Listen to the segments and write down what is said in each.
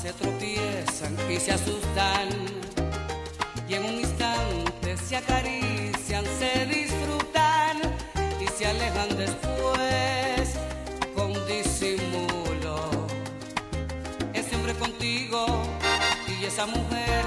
Se tropiezan y se asustan. Y en un instante se acarician, se disfrutan y se alejan después con disimulo. Ese hombre contigo y esa mujer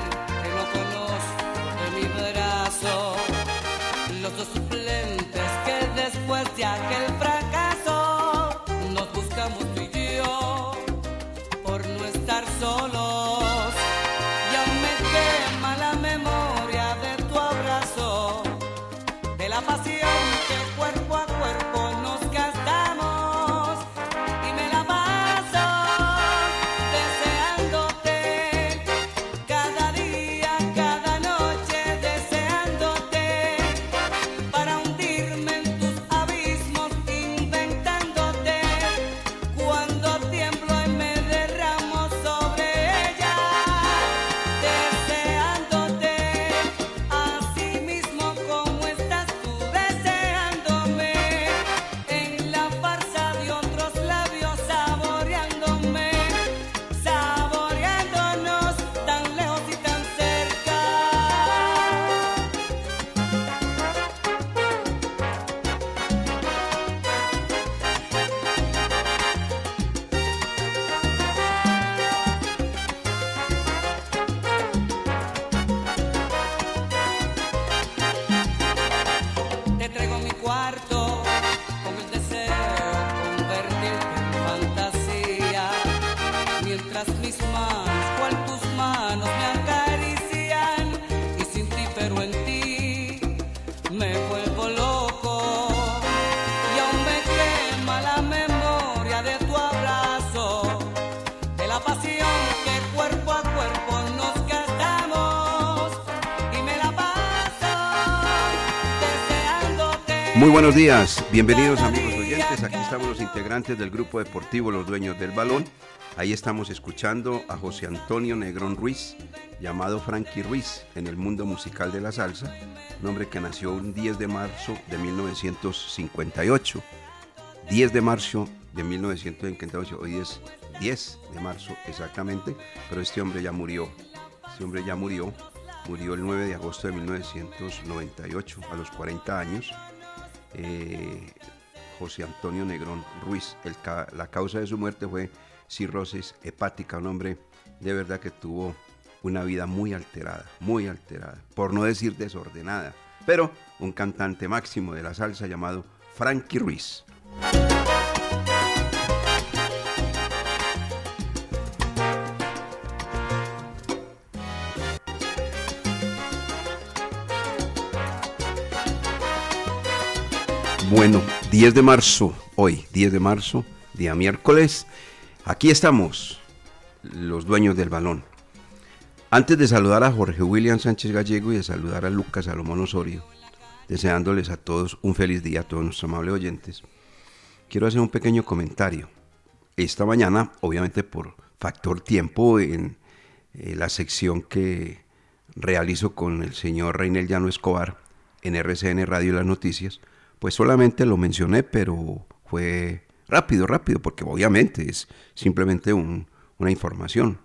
Muy buenos días, bienvenidos amigos oyentes. Aquí estamos los integrantes del grupo deportivo Los Dueños del Balón. Ahí estamos escuchando a José Antonio Negrón Ruiz, llamado Frankie Ruiz en el mundo musical de la salsa, un hombre que nació un 10 de marzo de 1958. 10 de marzo de 1958, hoy es 10 de marzo exactamente, pero este hombre ya murió. Este hombre ya murió, murió el 9 de agosto de 1998, a los 40 años. Eh, José Antonio Negrón Ruiz. La causa de su muerte fue cirrosis hepática, un hombre de verdad que tuvo una vida muy alterada, muy alterada, por no decir desordenada, pero un cantante máximo de la salsa llamado Frankie Ruiz. Bueno, 10 de marzo, hoy, 10 de marzo, día miércoles, aquí estamos, los dueños del balón. Antes de saludar a Jorge William Sánchez Gallego y de saludar a Lucas Salomón Osorio, deseándoles a todos un feliz día, a todos nuestros amables oyentes, quiero hacer un pequeño comentario. esta mañana, obviamente por factor tiempo, en eh, la sección que realizo con el señor Reinel Llano Escobar en RCN Radio las Noticias, pues solamente lo mencioné, pero fue rápido, rápido, porque obviamente es simplemente una información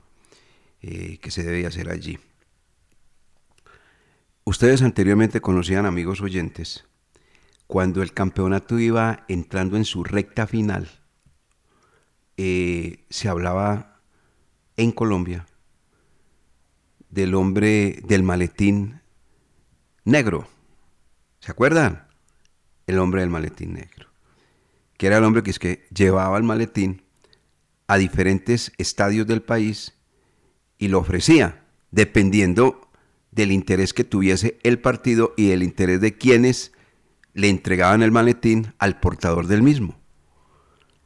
eh, que se debe hacer allí. Ustedes anteriormente conocían, amigos oyentes, cuando el campeonato iba entrando en su recta final, eh, se hablaba en Colombia del hombre del maletín negro. ¿Se acuerdan? El hombre del maletín negro. Que era el hombre que, es que llevaba el maletín a diferentes estadios del país y lo ofrecía, dependiendo del interés que tuviese el partido y del interés de quienes le entregaban el maletín al portador del mismo.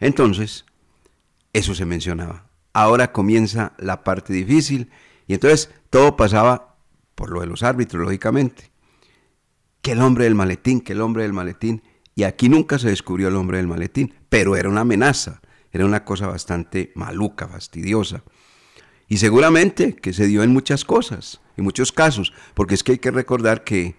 Entonces, eso se mencionaba. Ahora comienza la parte difícil y entonces todo pasaba por lo de los árbitros, lógicamente. Que el hombre del maletín, que el hombre del maletín. Y aquí nunca se descubrió el hombre del maletín, pero era una amenaza, era una cosa bastante maluca, fastidiosa. Y seguramente que se dio en muchas cosas, en muchos casos, porque es que hay que recordar que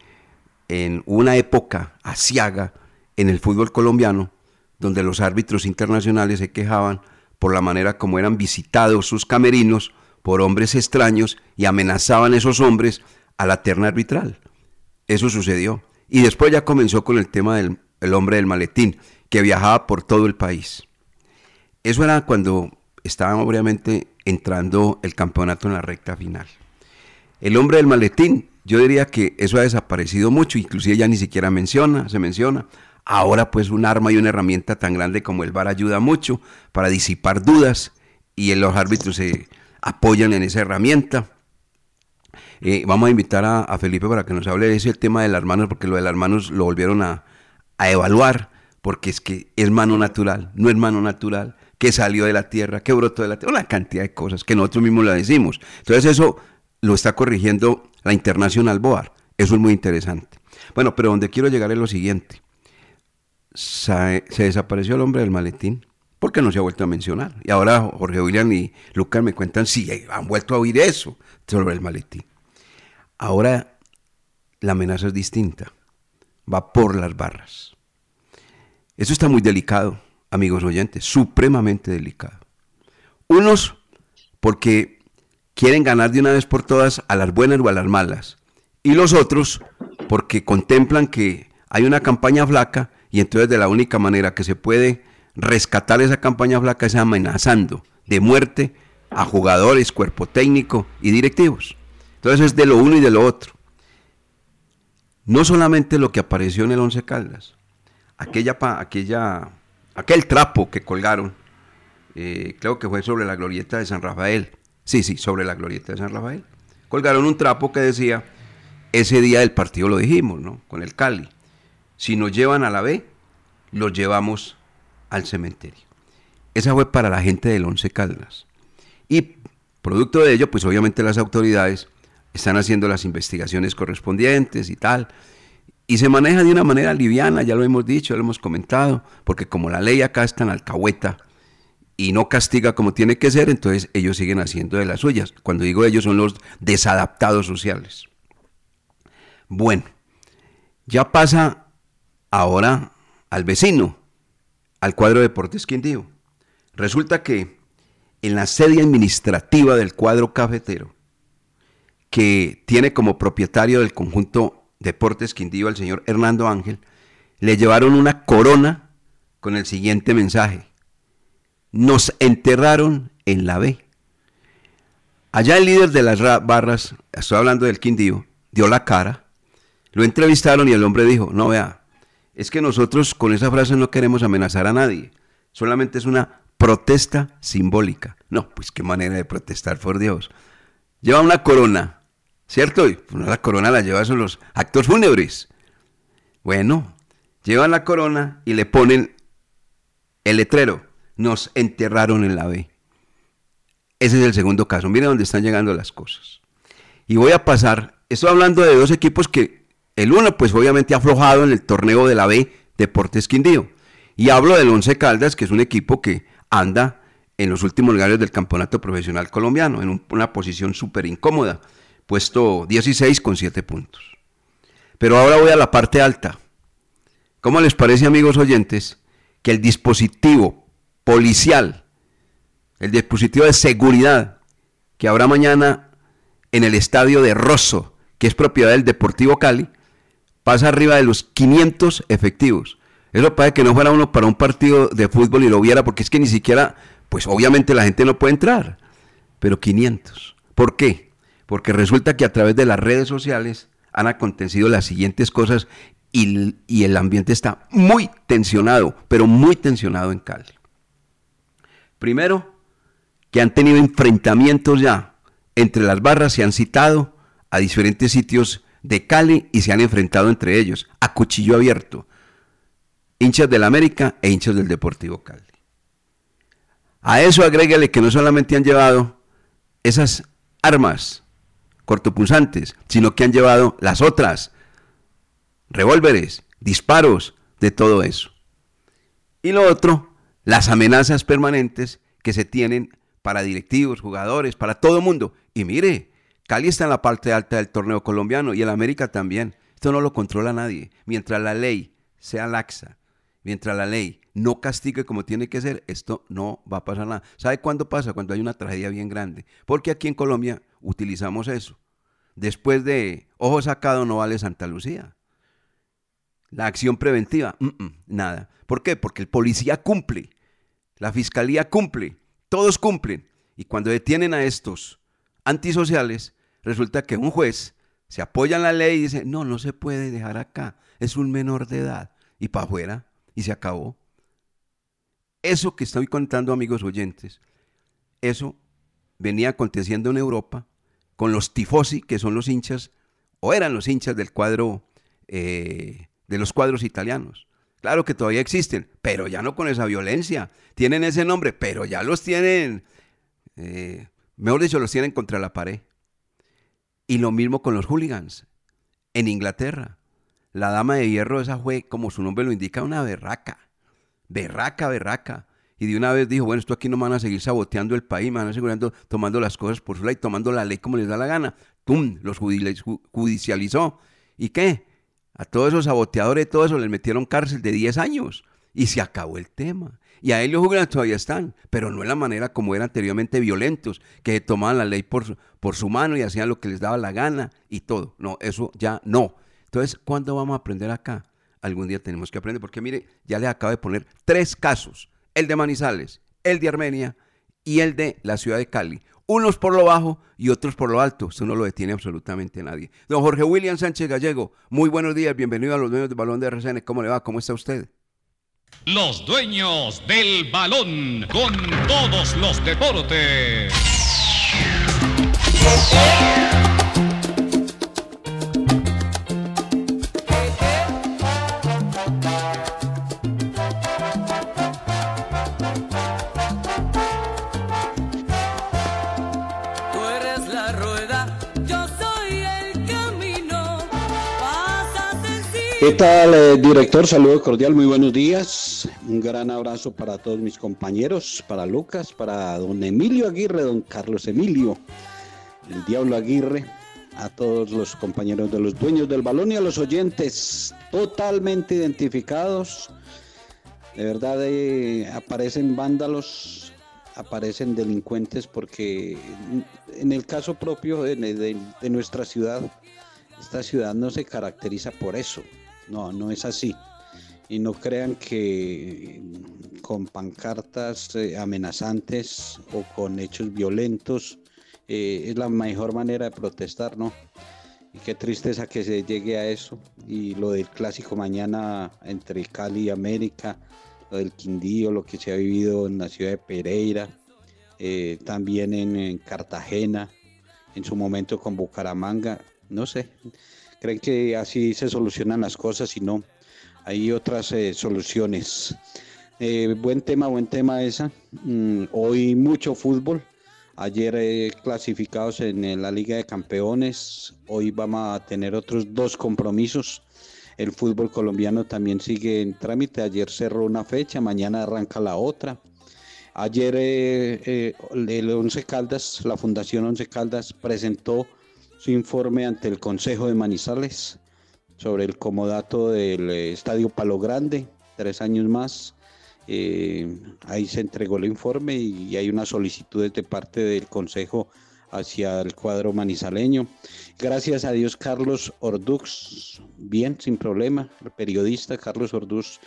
en una época asiaga en el fútbol colombiano, donde los árbitros internacionales se quejaban por la manera como eran visitados sus camerinos por hombres extraños y amenazaban a esos hombres a la terna arbitral. Eso sucedió. Y después ya comenzó con el tema del hombre del maletín, que viajaba por todo el país. Eso era cuando estaba obviamente entrando el campeonato en la recta final. El hombre del maletín yo diría que eso ha desaparecido mucho, inclusive ya ni siquiera menciona, se menciona. Ahora pues un arma y una herramienta tan grande como el VAR ayuda mucho para disipar dudas y los árbitros se apoyan en esa herramienta. Eh, vamos a invitar a, Felipe para que nos hable de ese tema de las manos, porque lo de las manos lo volvieron a, a evaluar, porque es que es mano natural, no es mano natural, que salió de la tierra, que brotó de la tierra, una cantidad de cosas que nosotros mismos la decimos. Entonces eso lo está corrigiendo la Internacional Boar. Eso es muy interesante. Bueno, pero donde quiero llegar es lo siguiente. Se, desapareció el hombre del maletín porque no se ha vuelto a mencionar. Y ahora Jorge William y Lucas me cuentan si han vuelto a oír eso sobre el maletín. Ahora la amenaza es distinta. Va por las barras. Eso está muy delicado, amigos oyentes, supremamente delicado. Unos porque quieren ganar de una vez por todas a las buenas o a las malas. Y los otros porque contemplan que hay una campaña flaca y entonces de la única manera que se puede rescatar esa campaña flaca es amenazando de muerte a jugadores, cuerpo técnico y directivos. Entonces es de lo uno y de lo otro. No solamente lo que apareció en el Once Caldas, aquella, aquella, aquel trapo que colgaron, eh, creo que fue sobre la glorieta de San Rafael, Sí, sí, sobre la glorieta de San Rafael. Colgaron un trapo que decía, ese día del partido lo dijimos, ¿no? Con el Cali. Si nos llevan a la B, los llevamos al cementerio. Esa fue para la gente del Once Caldas. Y producto de ello, pues obviamente las autoridades están haciendo las investigaciones correspondientes y tal. Y se maneja de una manera liviana, ya lo hemos dicho, ya lo hemos comentado, porque como la ley acá está en alcahueta, y no castiga como tiene que ser, entonces ellos siguen haciendo de las suyas. Cuando digo ellos son los desadaptados sociales. Bueno, ya pasa ahora al vecino, al cuadro Deportes Quindío. Resulta que en la sede administrativa del cuadro cafetero, que tiene como propietario del conjunto Deportes Quindío al señor Hernando Ángel, le llevaron una corona con el siguiente mensaje nos enterraron en la B. Allá el líder de las barras, estoy hablando del Quindío, dio la cara, lo entrevistaron y el hombre dijo, no vea, es que nosotros con esa frase no queremos amenazar a nadie, solamente es una protesta simbólica. No, pues qué manera de protestar, por Dios. Lleva una corona, ¿cierto? Y la corona la lleva son los actos fúnebres. Bueno, llevan la corona y le ponen el letrero nos enterraron en la B. Ese es el segundo caso. Miren dónde están llegando las cosas. Y voy a pasar, estoy hablando de dos equipos que el uno pues obviamente ha aflojado en el torneo de la B, Deportes Quindío. Y hablo del Once Caldas, que es un equipo que anda en los últimos lugares del campeonato profesional colombiano, en una posición súper incómoda, puesto 16 con 7 puntos. Pero ahora voy a la parte alta. ¿Cómo les parece, amigos oyentes, que el dispositivo policial, el dispositivo de seguridad que habrá mañana en el estadio de Rosso, que es propiedad del Deportivo Cali, pasa arriba de los 500 efectivos? Eso parece que no fuera uno para un partido de fútbol y lo viera, porque es que ni siquiera, pues obviamente la gente no puede entrar, pero 500. ¿Por qué? Porque resulta que a través de las redes sociales han acontecido las siguientes cosas y, el ambiente está muy tensionado, pero muy tensionado en Cali. Primero, que han tenido enfrentamientos ya entre las barras, se han citado a diferentes sitios de Cali y se han enfrentado entre ellos, a cuchillo abierto hinchas del América e hinchas del Deportivo Cali. A eso agréguele que no solamente han llevado esas armas cortopunzantes, sino que han llevado las otras, revólveres, disparos, de todo eso. Y lo otro, las amenazas permanentes que se tienen para directivos, jugadores, para todo el mundo. Y mire, Cali está en la parte alta del torneo colombiano y el América también. Esto no lo controla nadie. Mientras la ley sea laxa, mientras la ley no castigue como tiene que ser, esto no va a pasar nada. ¿Sabe cuándo pasa? Cuando hay una tragedia bien grande. Porque aquí en Colombia utilizamos eso. Después de ojo sacado no vale Santa Lucía. La acción preventiva, nada. ¿Por qué? Porque el policía cumple, la fiscalía cumple, todos cumplen. Y cuando detienen a estos antisociales, resulta que un juez se apoya en la ley y dice, no, no se puede dejar acá, es un menor de edad. Y para afuera, y se acabó. Eso que estoy contando, amigos oyentes, eso venía aconteciendo en Europa con los tifosi, que son los hinchas, o eran los hinchas del cuadro, eh, de los cuadros italianos. Claro que todavía existen, pero ya no con esa violencia. Tienen ese nombre, pero ya los tienen, eh, mejor dicho, los tienen contra la pared. Y lo mismo con los hooligans en Inglaterra. La dama de hierro esa fue, como su nombre lo indica, una berraca. Berraca, berraca. Y de una vez dijo, bueno, esto aquí no van a seguir saboteando el país, van a seguir tomando las cosas por su ley, tomando la ley como les da la gana. ¡Tum! Los judicializó. ¿Y qué? A todos esos saboteadores, todo eso, les metieron cárcel de 10 años. Y se acabó el tema. Y a ellos juzgan todavía están, pero no en la manera como eran anteriormente violentos, que tomaban la ley por, por su mano y hacían lo que les daba la gana y todo. No, eso ya no. Entonces, ¿cuándo vamos a aprender acá? Algún día tenemos que aprender, porque mire, ya les acabo de poner tres casos, el de Manizales, el de Armenia y el de la ciudad de Cali. Unos por lo bajo y otros por lo alto. Eso no lo detiene absolutamente nadie. Don Jorge William Sánchez Gallego, muy buenos días, bienvenido a los dueños del balón de RCN. ¿Cómo le va? ¿Cómo está usted? Los dueños del balón con todos los deportes. ¿Qué tal, eh, director? Saludo cordial, muy buenos días. Un gran abrazo para todos mis compañeros, para Lucas, para don Emilio Aguirre, don Carlos Emilio, el Diablo Aguirre, a todos los compañeros de los dueños del balón y a los oyentes totalmente identificados. De verdad eh, aparecen vándalos, aparecen delincuentes porque en el caso propio de nuestra ciudad, esta ciudad no se caracteriza por eso. No, no es así. Y no crean que con pancartas eh, amenazantes o con hechos violentos eh, es la mejor manera de protestar, ¿no? Y qué tristeza que se llegue a eso. Y lo del clásico mañana entre Cali y América, lo del Quindío, lo que se ha vivido en la ciudad de Pereira, eh, también en Cartagena, en su momento con Bucaramanga, no sé creen que así se solucionan las cosas y no, hay otras eh, soluciones. Eh, buen tema, buen tema esa. Mm, hoy mucho fútbol. Ayer eh, clasificados en la Liga de Campeones. Hoy vamos a tener otros dos compromisos. El fútbol colombiano también sigue en trámite. Ayer cerró una fecha, mañana arranca la otra. Ayer el Once Caldas, la Fundación Once Caldas, presentó su informe ante el Consejo de Manizales sobre el comodato del eh, Estadio Palo Grande, tres años más. ahí se entregó el informe y hay una solicitud de parte del Consejo hacia el cuadro manizaleño. Gracias a Dios, Carlos Ordux, bien, sin problema, el periodista Carlos Ordux,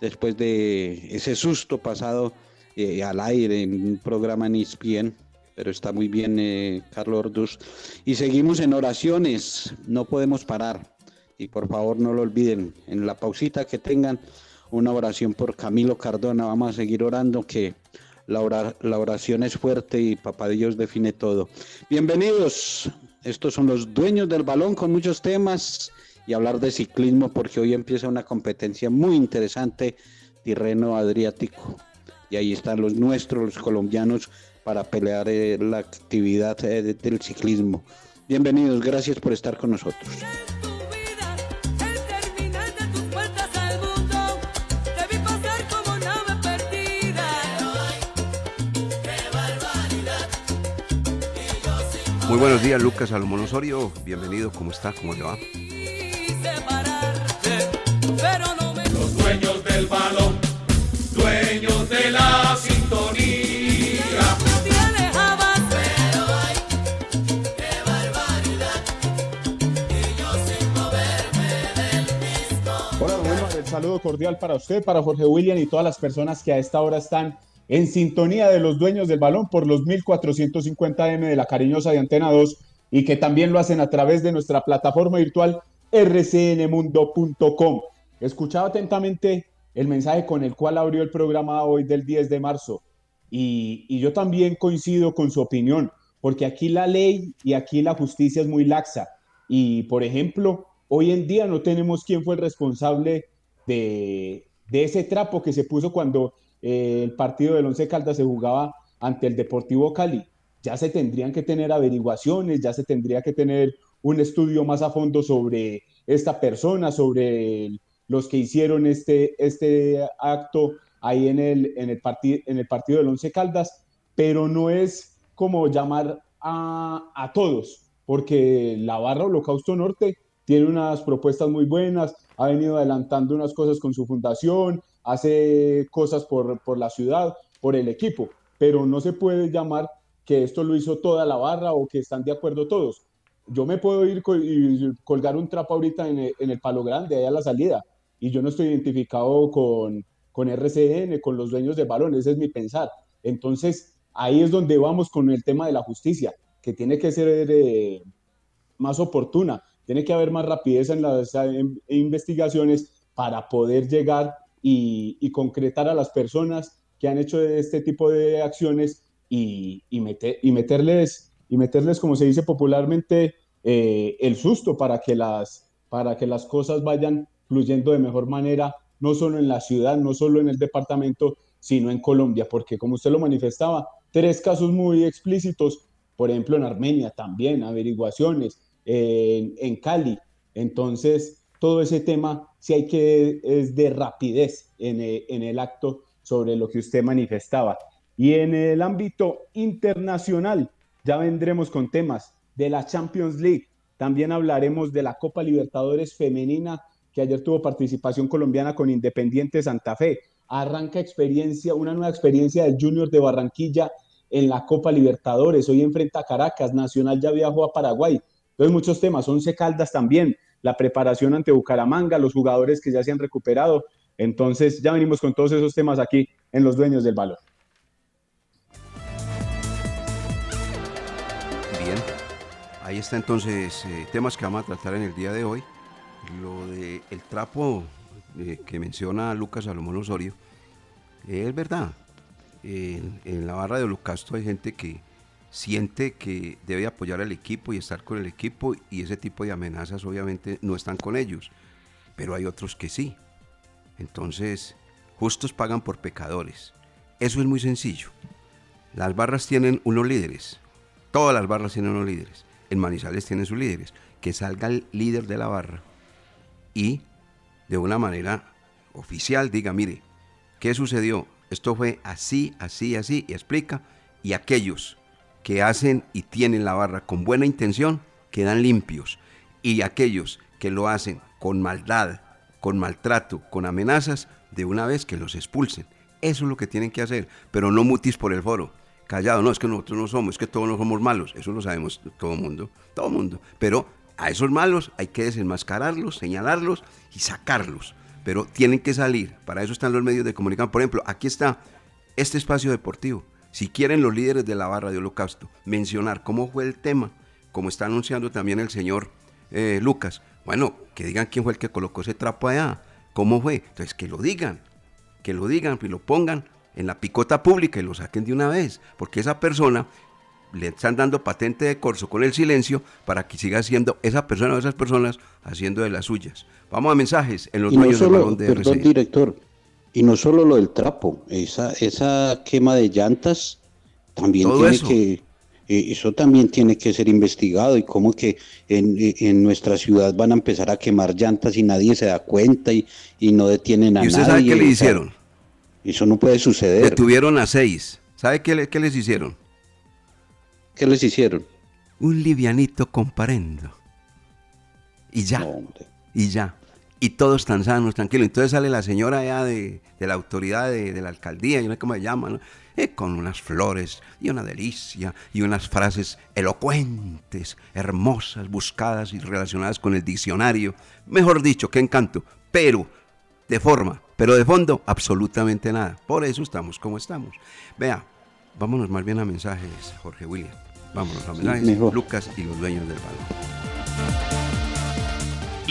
después de ese susto pasado eh, al aire en un programa en ESPN, pero está muy bien eh, Carlos Orduz. Y seguimos en oraciones, no podemos parar. Y por favor no lo olviden, en la pausita que tengan una oración por Camilo Cardona, vamos a seguir orando que la, la oración es fuerte y Papá Dios define todo. Bienvenidos, estos son los dueños del balón con muchos temas y hablar de ciclismo porque hoy empieza una competencia muy interesante, Tirreno Adriático y ahí están los nuestros, los colombianos, para pelear eh, la actividad eh, del ciclismo. Bienvenidos, gracias por estar con nosotros. Muy buenos días, Lucas Salomón Osorio. Bienvenido, ¿cómo está? ¿Cómo le va? Saludo cordial para usted, para Jorge William y todas las personas que a esta hora están en sintonía de los dueños del balón por los 1450M de la cariñosa de Antena 2 y que también lo hacen a través de nuestra plataforma virtual rcnmundo.com. Escuchaba atentamente el mensaje con el cual abrió el programa hoy del 10 de marzo. Y, yo también coincido con su opinión, porque aquí la ley y aquí la justicia es muy laxa. Y, por ejemplo, hoy en día no tenemos quién fue el responsable de, ese trapo que se puso cuando eh, el partido del Once Caldas se jugaba ante el Deportivo Cali. Ya se tendrían que tener averiguaciones, ya se tendría que tener un estudio más a fondo sobre esta persona, sobre los que hicieron este, este acto ahí en el, en, el en el partido del Once Caldas, pero no es como llamar a, a todos, porque la barra Holocausto Norte tiene unas propuestas muy buenas, ha venido adelantando unas cosas con su fundación, hace cosas por, por la ciudad, por el equipo, pero no se puede llamar que esto lo hizo toda la barra o que están de acuerdo todos. Yo me puedo ir y colgar un trapo ahorita en el, en el palo grande, allá a la salida, y yo no estoy identificado con, con RCN, con los dueños de balón, ese es mi pensar. Entonces, ahí es donde vamos con el tema de la justicia, que tiene que ser eh, más oportuna, tiene que haber más rapidez en las investigaciones para poder llegar y, concretar a las personas que han hecho este tipo de acciones y, meterles, y meterles, como se dice popularmente, eh, el susto para que, las, para que las cosas vayan fluyendo de mejor manera, no solo en la ciudad, no solo en el departamento, sino en Colombia, porque como usted lo manifestaba, tres casos muy explícitos, por ejemplo en Armenia también, averiguaciones, en, en Cali. Entonces, todo ese tema sí hay que, es de rapidez en el, en el acto sobre lo que usted manifestaba. Y en el ámbito internacional, ya vendremos con temas de la Champions League, también hablaremos de la Copa Libertadores femenina que ayer tuvo participación colombiana con Independiente Santa Fe. Arranca experiencia, una nueva experiencia del Junior de Barranquilla en la Copa Libertadores. Hoy enfrenta a Caracas, Nacional ya viajó a Paraguay. Entonces muchos temas, Once Caldas también, la preparación ante Bucaramanga, los jugadores que ya se han recuperado. Entonces ya venimos con todos esos temas aquí en Los Dueños del Valor. Bien, ahí está entonces eh, temas que vamos a tratar en el día de hoy lo de el trapo eh, que menciona Lucas Salomón Osorio, es verdad. En, la barra de Holocasto hay gente que siente que debe apoyar al equipo y estar con el equipo y ese tipo de amenazas obviamente no están con ellos, pero hay otros que sí. Entonces, justos pagan por pecadores. Eso es muy sencillo. Las barras tienen unos líderes. Todas las barras tienen unos líderes. En Manizales tienen sus líderes. Que salga el líder de la barra y de una manera oficial diga, mire, ¿qué sucedió? esto fue así, así, así, y explica. Y aquellos que hacen y tienen la barra con buena intención quedan limpios. Y aquellos que lo hacen con maldad, con maltrato, con amenazas, de una vez que los expulsen. Eso es lo que tienen que hacer, pero no mutis por el foro. Callado, no, es que nosotros no somos, es que todos no somos malos, eso lo sabemos todo el mundo, todo el mundo. Pero a esos malos hay que desenmascararlos, señalarlos y sacarlos. Pero tienen que salir, para eso están los medios de comunicación. Por ejemplo, aquí está este espacio deportivo. Si quieren los líderes de la barra de Holocausto mencionar cómo fue el tema, como está anunciando también el señor eh, Lucas, bueno, que digan quién fue el que colocó ese trapo allá, cómo fue. Entonces, que lo digan, que lo digan y lo pongan en la picota pública y lo saquen de una vez, porque esa persona le están dando patente de corso con el silencio para que siga siendo esa persona o esas personas haciendo de las suyas. Vamos a mensajes en los dueños del balón de perdón, director, y no solo lo del trapo, esa, esa quema de llantas también tiene que eh, eso también tiene que ser investigado y cómo que en, nuestra ciudad van a empezar a quemar llantas y nadie se da cuenta y, no detienen a nadie. ¿Y usted sabe qué le hicieron? Eso no puede suceder. Detuvieron a seis. ¿Sabe qué, les hicieron? ¿Qué les hicieron? Un livianito comparendo. Y ya. y ya y todos tan sanos, tranquilos. Entonces sale la señora allá de, la autoridad de, la alcaldía, yo no sé cómo se llama, eh, con unas flores y una delicia y unas frases elocuentes, hermosas, buscadas y relacionadas con el diccionario. Mejor dicho, qué encanto, pero de forma, pero de fondo, absolutamente nada. Por eso estamos como estamos. Vea, vámonos más bien a mensajes, Jorge William. Vámonos a mensajes, Lucas y los dueños del balón.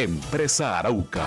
Empresa Arauca.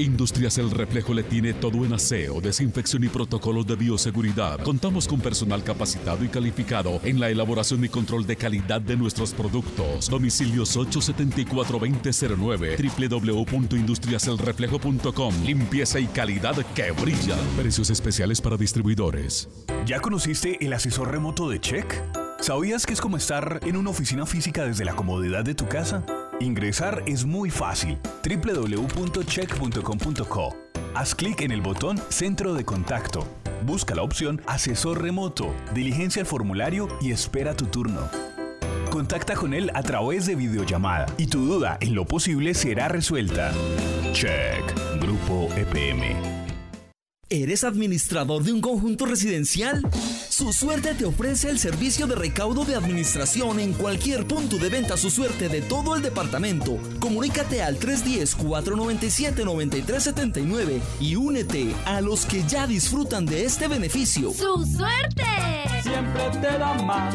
Industrias El Reflejo le tiene todo en aseo, desinfección y protocolos de bioseguridad. Contamos con personal capacitado y calificado en la elaboración y control de calidad de nuestros productos. Domicilios 874-2009, www.industriaselreflejo.com. Limpieza y calidad que brilla. Precios especiales para distribuidores. ¿Ya conociste el asesor remoto de Check? ¿Sabías que es como estar en una oficina física desde la comodidad de tu casa? Ingresar es muy fácil. www.check.com.co. Haz clic en el botón Centro de Contacto. Busca la opción Asesor Remoto, diligencia el formulario y espera tu turno. Contacta con él a través de videollamada y tu duda en lo posible será resuelta. Check. Grupo EPM. ¿Eres administrador de un conjunto residencial? Su Suerte te ofrece el servicio de recaudo de administración en cualquier punto de venta Su Suerte de todo el departamento. Comunícate al 310-497-9379 y únete a los que ya disfrutan de este beneficio. ¡Su Suerte! Siempre te da más.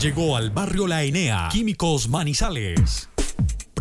Llegó al barrio La Enea, Químicos Manizales.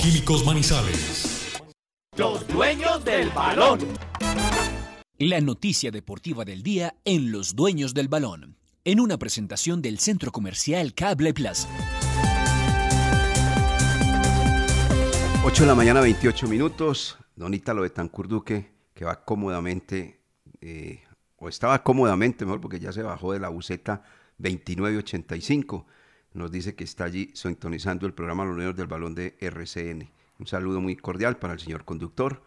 Químicos Manizales. Los dueños del balón. La noticia deportiva del día en Los Dueños del Balón, en una presentación del Centro Comercial Cable Plaza. 8 de la mañana, 28 minutos. Don Ítalo de Tancurduque, que va cómodamente, eh, o estaba cómodamente, mejor porque ya se bajó de la buceta 2985. Nos dice que está allí sintonizando el programa Los Dueños del Balón de RCN. Un saludo muy cordial para el señor conductor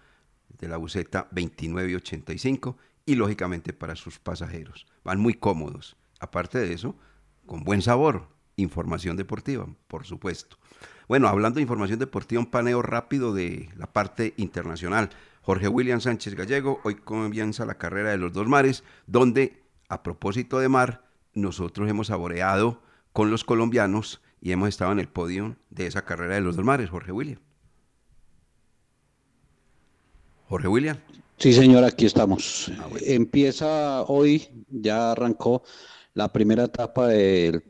de la buceta 2985 y lógicamente para sus pasajeros. Van muy cómodos. Aparte de eso, con buen sabor, información deportiva, por supuesto. Bueno, hablando de información deportiva, un paneo rápido de la parte internacional. Jorge William Sánchez Gallego, hoy comienza la carrera de los dos mares, donde, a propósito de mar, nosotros hemos saboreado con los colombianos y hemos estado en el podio de esa carrera de los dos mares, Jorge William. Jorge William. Sí, señor, aquí estamos. Empieza hoy, ya arrancó la primera etapa del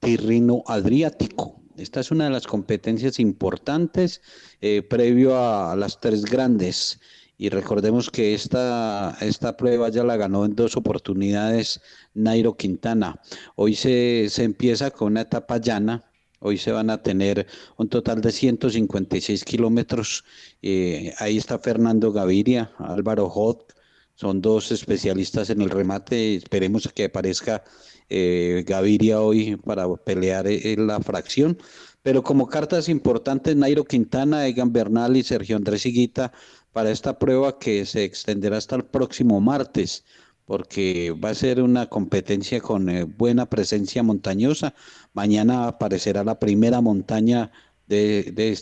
Tirrino Adriático. Esta es una de las competencias importantes eh, previo a, las tres grandes. Y recordemos que esta, esta prueba ya la ganó en dos oportunidades Nairo Quintana. Hoy se, se empieza con una etapa llana, Hoy se van a tener un total de 156 kilómetros. Eh, ahí está Fernando Gaviria, Álvaro Hot, son dos especialistas en el remate. Esperemos que aparezca eh, Gaviria hoy para pelear en la fracción. Pero como cartas importantes, Nairo Quintana, Egan Bernal y Sergio Andrés Higuita para esta prueba que se extenderá hasta el próximo martes porque va a ser una competencia con eh, buena presencia montañosa. Mañana aparecerá la primera montaña de,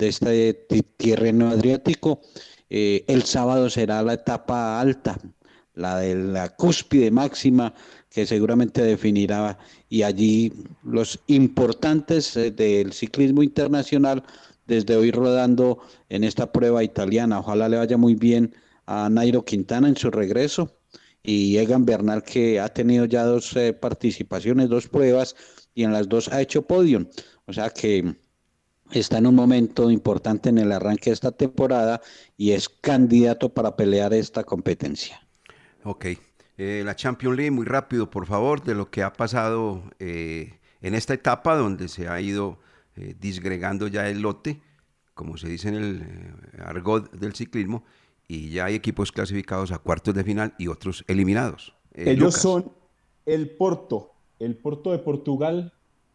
este terreno adriático. Eh, el sábado será la etapa alta, la de la cúspide máxima, que seguramente definirá, y allí los importantes eh, del ciclismo internacional, desde hoy rodando en esta prueba italiana. Ojalá le vaya muy bien a Nairo Quintana en su regreso y Egan Bernal que ha tenido ya dos eh, participaciones, dos pruebas y en las dos ha hecho podium. O sea que está en un momento importante en el arranque de esta temporada y es candidato para pelear esta competencia. Ok. Eh, la Champions League, muy rápido, por favor, de lo que ha pasado eh, en esta etapa donde se ha ido disgregando ya el lote, como se dice en el argot del ciclismo, y ya hay equipos clasificados a cuartos de final y otros eliminados. Eh, Ellos son el Porto. El Porto de Portugal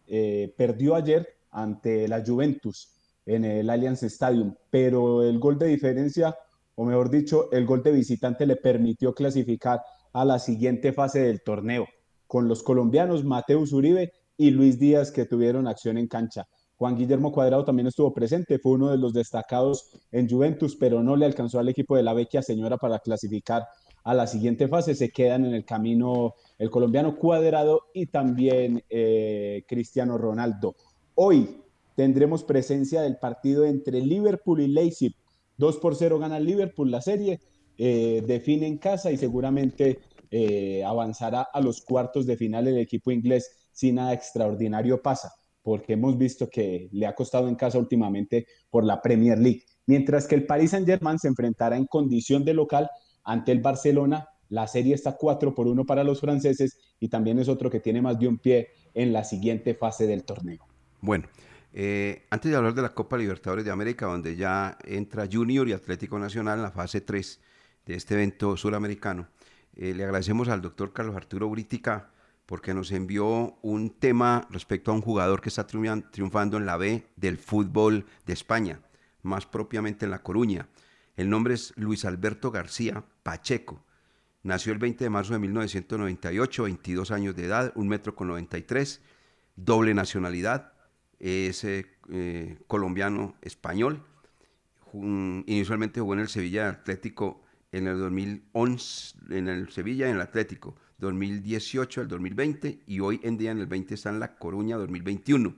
eh, perdió ayer ante la Juventus en el Allianz Stadium, pero el gol de diferencia, o mejor dicho, el gol de visitante le permitió clasificar a la siguiente fase del torneo, con los colombianos Mateus Uribe y Luis Díaz que tuvieron acción en cancha. Juan Guillermo Cuadrado también estuvo presente, fue uno de los destacados en Juventus, pero no le alcanzó al equipo de la Vecchia Señora para clasificar a la siguiente fase. Se quedan en el camino el colombiano Cuadrado y también eh, Cristiano Ronaldo. Hoy tendremos presencia del partido entre Liverpool y Leipzig. 2 por 0 gana Liverpool la serie, eh, define en casa y seguramente eh, avanzará a los cuartos de final el equipo inglés si nada extraordinario pasa porque hemos visto que le ha costado en casa últimamente por la Premier League. Mientras que el Paris Saint-Germain se enfrentará en condición de local ante el Barcelona La serie está 4 por 1 para los franceses y también es otro que tiene más de un pie en la siguiente fase del torneo. Bueno, eh, antes de hablar de la Copa Libertadores de América, donde ya entra Junior y Atlético Nacional en la fase 3 de este evento suramericano, eh, le agradecemos al doctor Carlos Arturo Brítica porque nos envió un tema respecto a un jugador que está triunfando en la B del fútbol de España, más propiamente en La Coruña. El nombre es Luis Alberto García Pacheco. Nació el 20 de marzo de 1998, 22 años de edad, un metro con 93, doble nacionalidad, es eh, eh, colombiano español. inicialmente jugó en el Sevilla Atlético en el 2011, en el Sevilla en el Atlético, 2018 al 2020 y hoy en día en el 20 está en La Coruña 2021.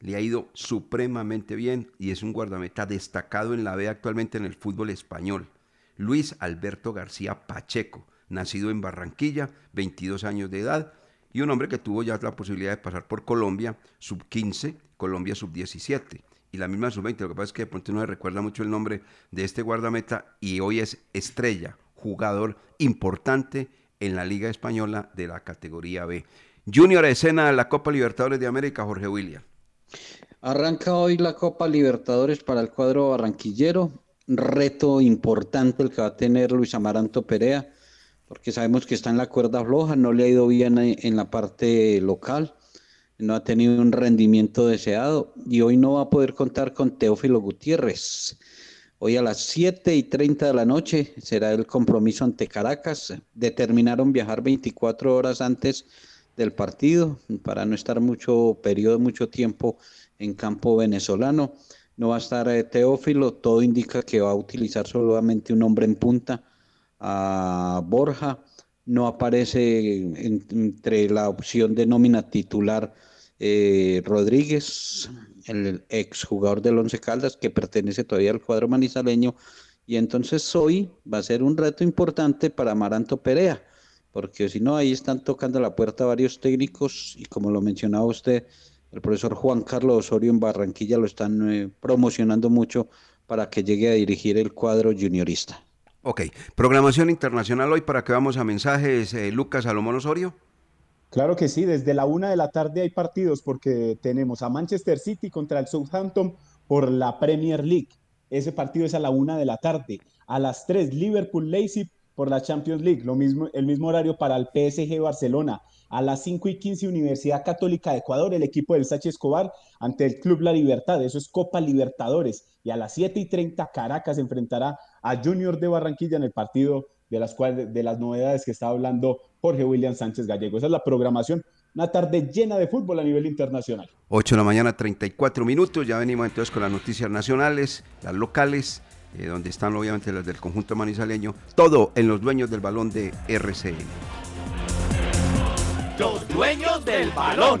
Le ha ido supremamente bien y es un guardameta destacado en la B actualmente en el fútbol español. Luis Alberto García Pacheco, nacido en Barranquilla, 22 años de edad, y un hombre que tuvo ya la posibilidad de pasar por Colombia, sub 15, Colombia sub 17 y la misma sub 20. Lo que pasa es que de pronto no se recuerda mucho el nombre de este guardameta y hoy es estrella, jugador importante en la Liga Española de la categoría B. Junior escena de la Copa Libertadores de América, Jorge William. Arranca hoy la Copa Libertadores para el cuadro barranquillero. Reto importante el que va a tener Luis Amaranto Perea porque sabemos que está en la cuerda floja, no le ha ido bien en la parte local, no ha tenido un rendimiento deseado y hoy no va a poder contar con Teófilo Gutiérrez. Hoy a las 7 y 30 de la noche será el compromiso ante Caracas. Determinaron viajar 24 horas antes del partido para no estar mucho periodo, mucho tiempo en campo venezolano. No va a estar eh, Teófilo, todo indica que va a utilizar solamente un hombre en punta a Borja, no aparece entre la opción de nómina titular eh, Rodríguez, el exjugador del Once Caldas, que pertenece todavía al cuadro manizaleño, y entonces hoy va a ser un reto importante para Amaranto Perea, porque si no, ahí están tocando la puerta varios técnicos, y como lo mencionaba usted, el profesor Juan Carlos Osorio en Barranquilla lo están eh, promocionando mucho para que llegue a dirigir el cuadro juniorista. Ok, programación internacional hoy para que vamos a mensajes, eh, Lucas Salomón Osorio. Claro que sí, desde la una de la tarde hay partidos porque tenemos a Manchester City contra el Southampton por la Premier League. Ese partido es a la una de la tarde. A las tres, Liverpool Leipzig por la Champions League. Lo mismo, el mismo horario para el PSG Barcelona. A las 5 y 15, Universidad Católica de Ecuador, el equipo del Sachi Escobar ante el Club La Libertad. Eso es Copa Libertadores. Y a las 7 y 30, Caracas enfrentará a Junior de Barranquilla en el partido de las, cuales, de las novedades que está hablando Jorge William Sánchez Gallego. Esa es la programación. Una tarde llena de fútbol a nivel internacional. 8 de la mañana, 34 minutos. Ya venimos entonces con las noticias nacionales, las locales, eh, donde están obviamente las del conjunto manizaleño. Todo en los dueños del balón de RCN. Los dueños del balón.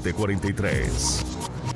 43.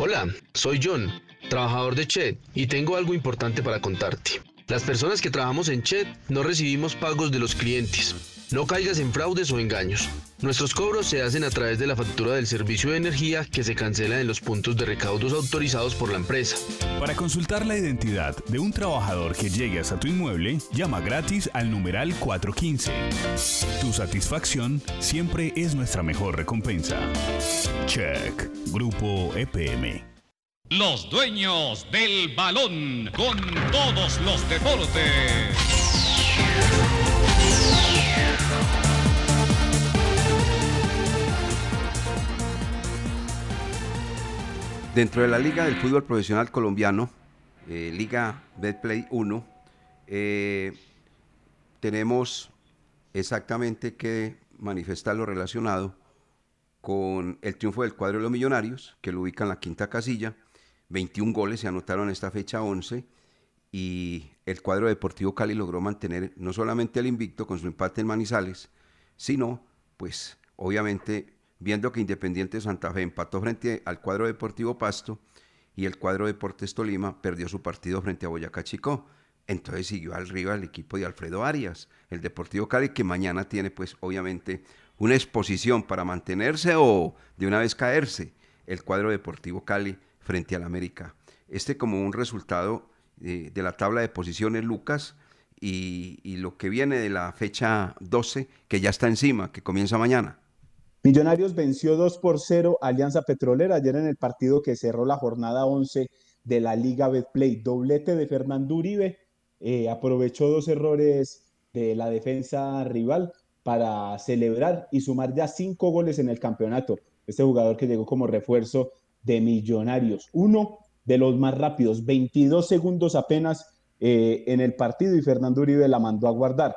Hola, soy John, trabajador de Chet, y tengo algo importante para contarte. Las personas que trabajamos en Chet no recibimos pagos de los clientes. No caigas en fraudes o engaños. Nuestros cobros se hacen a través de la factura del servicio de energía que se cancela en los puntos de recaudos autorizados por la empresa. Para consultar la identidad de un trabajador que llegue hasta tu inmueble, llama gratis al numeral 415. Tu satisfacción siempre es nuestra mejor recompensa. Check. Grupo EPM. Los dueños del balón con todos los deportes. Dentro de la Liga del Fútbol Profesional Colombiano, eh, Liga Betplay 1, eh, tenemos exactamente que manifestar lo relacionado con el triunfo del cuadro de los Millonarios, que lo ubica en la quinta casilla. 21 goles se anotaron en esta fecha 11 y el cuadro Deportivo Cali logró mantener no solamente el invicto con su empate en Manizales, sino, pues, obviamente, viendo que Independiente Santa Fe empató frente al cuadro Deportivo Pasto y el cuadro Deportes Tolima perdió su partido frente a Boyacá Chico. Entonces siguió arriba el equipo de Alfredo Arias, el Deportivo Cali, que mañana tiene, pues, obviamente, una exposición para mantenerse o de una vez caerse el cuadro Deportivo Cali frente al América. Este como un resultado eh, de la tabla de posiciones, Lucas, y, y lo que viene de la fecha 12, que ya está encima, que comienza mañana. Millonarios venció 2 por 0 a Alianza Petrolera ayer en el partido que cerró la jornada 11 de la Liga Betplay. Doblete de Fernando Uribe, eh, aprovechó dos errores de la defensa rival para celebrar y sumar ya cinco goles en el campeonato. Este jugador que llegó como refuerzo de Millonarios, uno de los más rápidos, 22 segundos apenas eh, en el partido y Fernando Uribe la mandó a guardar.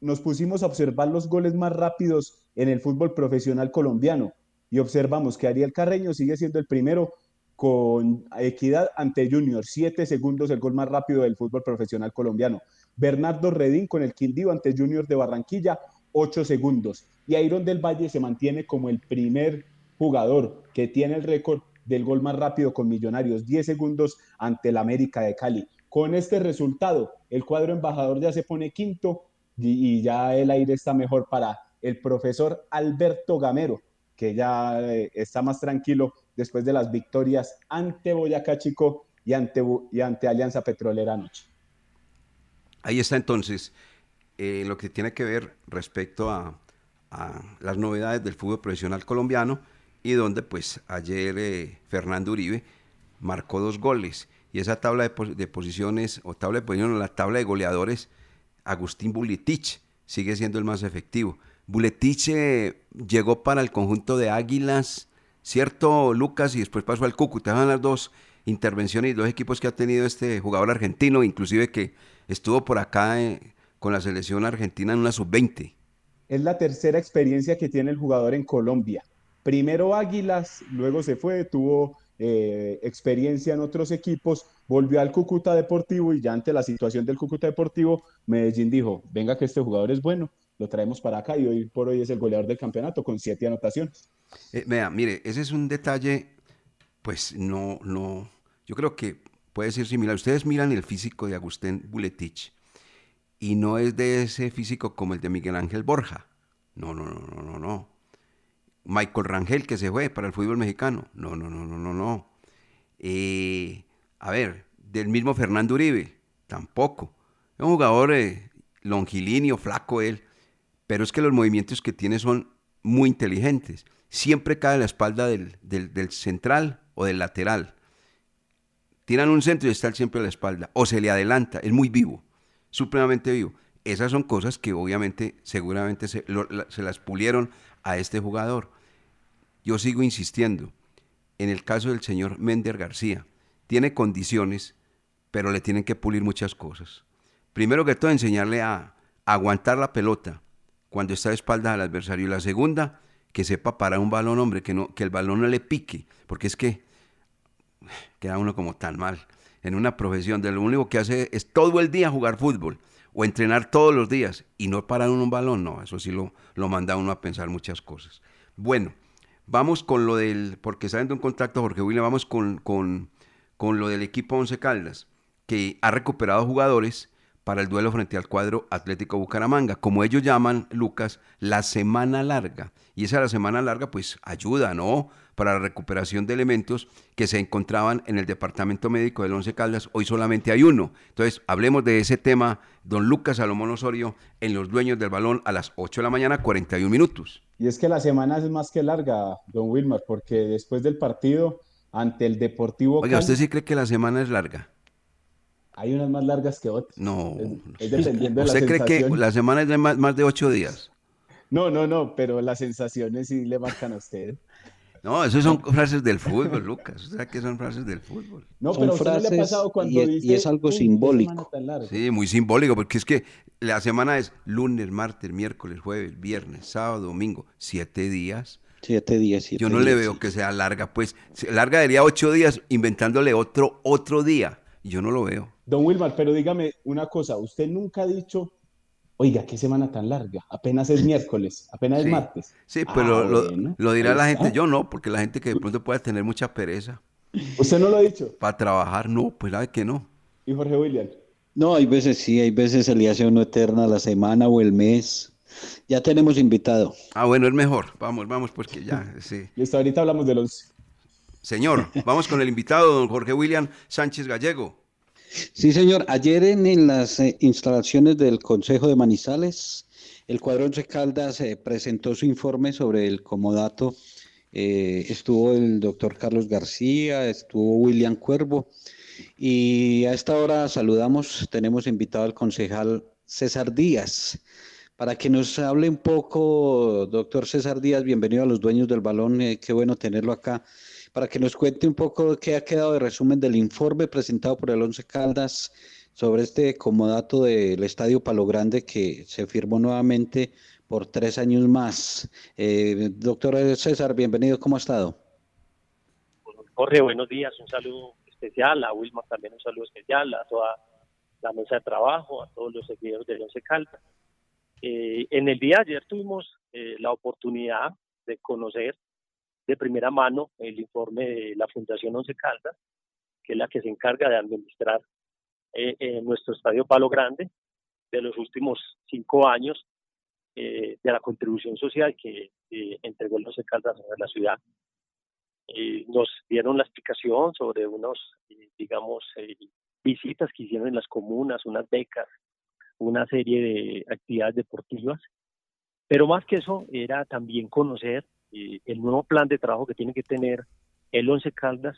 Nos pusimos a observar los goles más rápidos en el fútbol profesional colombiano y observamos que Ariel Carreño sigue siendo el primero con equidad ante Junior, siete segundos el gol más rápido del fútbol profesional colombiano. Bernardo Redín con el Quindío ante Junior de Barranquilla, ocho segundos. Y Iron del Valle se mantiene como el primer jugador que tiene el récord del gol más rápido con Millonarios, 10 segundos ante el América de Cali. Con este resultado, el cuadro embajador ya se pone quinto y ya el aire está mejor para el profesor Alberto Gamero, que ya eh, está más tranquilo después de las victorias ante Boyacá Chico y ante, y ante Alianza Petrolera anoche. Ahí está entonces eh, lo que tiene que ver respecto a, las novedades del fútbol profesional colombiano y donde pues ayer eh, Fernando Uribe marcó dos goles y esa tabla de, de, posiciones o tabla de posiciones, la tabla de goleadores, Agustín Buletich sigue siendo el más efectivo. Buletich eh, llegó para el conjunto de Águilas, cierto Lucas, y después pasó al Cúcuta, son las dos intervenciones y dos equipos que ha tenido este jugador argentino, inclusive que estuvo por acá eh, con la selección argentina en una sub-20. Es la tercera experiencia que tiene el jugador en Colombia. Primero Águilas, luego se fue, tuvo eh, experiencia en otros equipos, volvió al Cúcuta Deportivo y ya ante la situación del Cúcuta Deportivo, Medellín dijo, venga que este jugador es bueno, lo traemos para acá y hoy por hoy es el goleador del campeonato con siete anotaciones. Eh, vea, mire, ese es un detalle, pues no, no, yo creo que puede ser similar. Ustedes miran el físico de Agustín Buletich y no es de ese físico como el de Miguel Ángel Borja. No, no, no, no, no, no. Michael Rangel que se fue para el fútbol mexicano. No, no, no, no, no, no. Eh, a ver, del mismo Fernando Uribe, tampoco. Es un jugador eh, longilíneo, flaco él, pero es que los movimientos que tiene son muy inteligentes. Siempre cae a la espalda del, del, central o del lateral. Tiran un centro y está siempre a la espalda. O se le adelanta, es muy vivo, supremamente vivo. Esas son cosas que obviamente, seguramente se, se las pulieron a este jugador. Yo sigo insistiendo, en el caso del señor Mender García, tiene condiciones, pero le tienen que pulir muchas cosas. Primero que todo, enseñarle a aguantar la pelota cuando está de espaldas al adversario. Y la segunda, que sepa parar un balón, hombre, que, no, que el balón no le pique, porque es que queda uno como tan mal en una profesión de lo único que hace es todo el día jugar fútbol o entrenar todos los días y no parar uno un balón, no, eso sí lo, lo manda uno a pensar muchas cosas. Bueno, vamos con lo del, porque saben de un contacto Jorge William, vamos con, con, con lo del equipo Once Caldas, que ha recuperado jugadores para el duelo frente al cuadro Atlético Bucaramanga, como ellos llaman, Lucas, la semana larga. Y esa la semana larga pues ayuda, ¿no? Para la recuperación de elementos que se encontraban en el departamento médico del Once Caldas, hoy solamente hay uno. Entonces, hablemos de ese tema, don Lucas Salomón Osorio, en Los Dueños del Balón a las 8 de la mañana, 41 minutos. Y es que la semana es más que larga, don Wilmar, porque después del partido ante el Deportivo Oiga, ¿usted sí cree que la semana es larga? Hay unas más largas que otras. No. Es, dependiendo de ¿Usted la cree que la semana es de más, más de ocho días? No, no, no, pero las sensaciones sí le marcan a usted. No, eso son frases del fútbol, Lucas. O sea, que son frases del fútbol. No, Son pero no le ha frases pasado cuando y es- y es algo "Uy, qué simbólico". semana tan larga". Sí, muy simbólico, porque es que la semana es lunes, martes, miércoles, jueves, viernes, sábado, domingo, siete días. Siete días, siete Yo no le veo que sea larga, pues. Larga diría ocho días inventándole otro, otro día. Yo no lo veo. Don Wilmar, pero dígame una cosa, usted nunca ha dicho, oiga, qué semana tan larga, apenas es miércoles, apenas Sí. es martes. Sí, Ah, pero lo, bueno, lo dirá la gente, yo no, porque la gente que de pronto puede tener mucha pereza. ¿Usted no lo ha dicho? Para trabajar, no, pues sabe que no. ¿Y Jorge William? No, hay veces sí, hay veces se le hace uno eterna la semana o el mes. Ya tenemos invitado. Ah, bueno, es mejor. Vamos, vamos, porque ya, sí. Listo, ahorita hablamos de los... Señor, vamos con el invitado, don Jorge William Sánchez Gallego. Sí, señor. Ayer en, las eh, instalaciones del Consejo de Manizales, el cuadro Once Caldas eh, presentó su informe sobre el comodato. Eh, estuvo el doctor Carlos García, estuvo William Cuervo. Y a esta hora saludamos, tenemos invitado al concejal César Díaz. Para que nos hable un poco, doctor César Díaz, bienvenido a los dueños del balón, eh, qué bueno tenerlo acá para que nos cuente un poco qué ha quedado de resumen del informe presentado por el Once Caldas sobre este comodato del Estadio Palo Grande que se firmó nuevamente por tres años más. Eh, doctor César, bienvenido, ¿cómo ha estado? Jorge, buenos días, un saludo especial, a Wilmar también un saludo especial, a toda la mesa de trabajo, a todos los seguidores del Once Caldas. Eh, en el día de ayer tuvimos eh, la oportunidad de conocer de primera mano el informe de la Fundación Once Caldas, que es la que se encarga de administrar eh, eh, nuestro estadio Palo Grande de los últimos cinco años de la contribución social que entregó el Once Caldas a la ciudad. Nos dieron la explicación sobre unos, digamos, visitas que hicieron en las comunas, unas becas, una serie de actividades deportivas, pero más que eso era también conocer eh, el nuevo plan de trabajo que tiene que tener el Once Caldas